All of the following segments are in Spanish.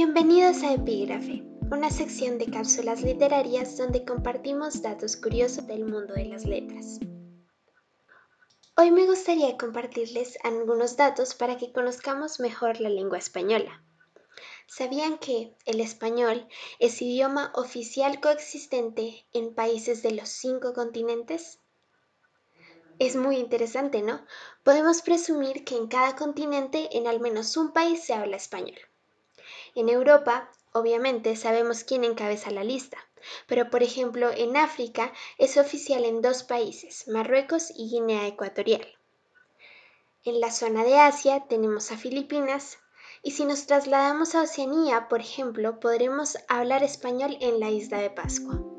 Bienvenidos a Epígrafe, una sección de cápsulas literarias donde compartimos datos curiosos del mundo de las letras. Hoy me gustaría compartirles algunos datos para que conozcamos mejor la lengua española. ¿Sabían que el español es idioma oficial coexistente en países de los cinco continentes? Es muy interesante, ¿no? Podemos presumir que en cada continente en al menos un país se habla español. En Europa, obviamente, sabemos quién encabeza la lista, pero por ejemplo en África es oficial en dos países, Marruecos y Guinea Ecuatorial. En la zona de Asia tenemos a Filipinas, y si nos trasladamos a Oceanía, por ejemplo, podremos hablar español en la isla de Pascua.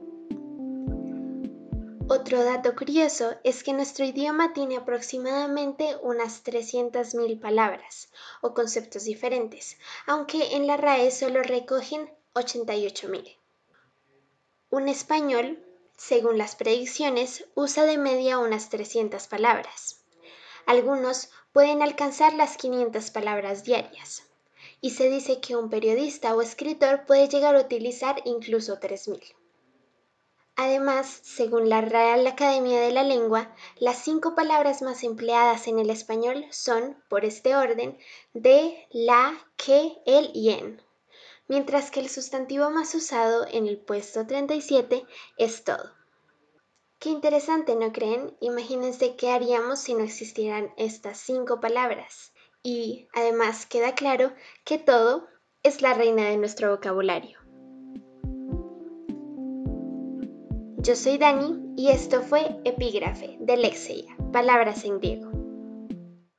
Otro dato curioso es que nuestro idioma tiene aproximadamente unas 300.000 palabras o conceptos diferentes, aunque en la RAE solo recogen 88.000. Un español, según las predicciones, usa de media unas 300 palabras. Algunos pueden alcanzar las 500 palabras diarias. Y se dice que un periodista o escritor puede llegar a utilizar incluso 3.000. Además, según la Real Academia de la Lengua, las cinco palabras más empleadas en el español son, por este orden, de, la, que, el y en, mientras que el sustantivo más usado en el puesto 37 es todo. Qué interesante, ¿no creen? Imagínense qué haríamos si no existieran estas cinco palabras. Y además queda claro que todo es la reina de nuestro vocabulario. Yo soy Dani y esto fue Epígrafe de Lexia, Palabras en griego.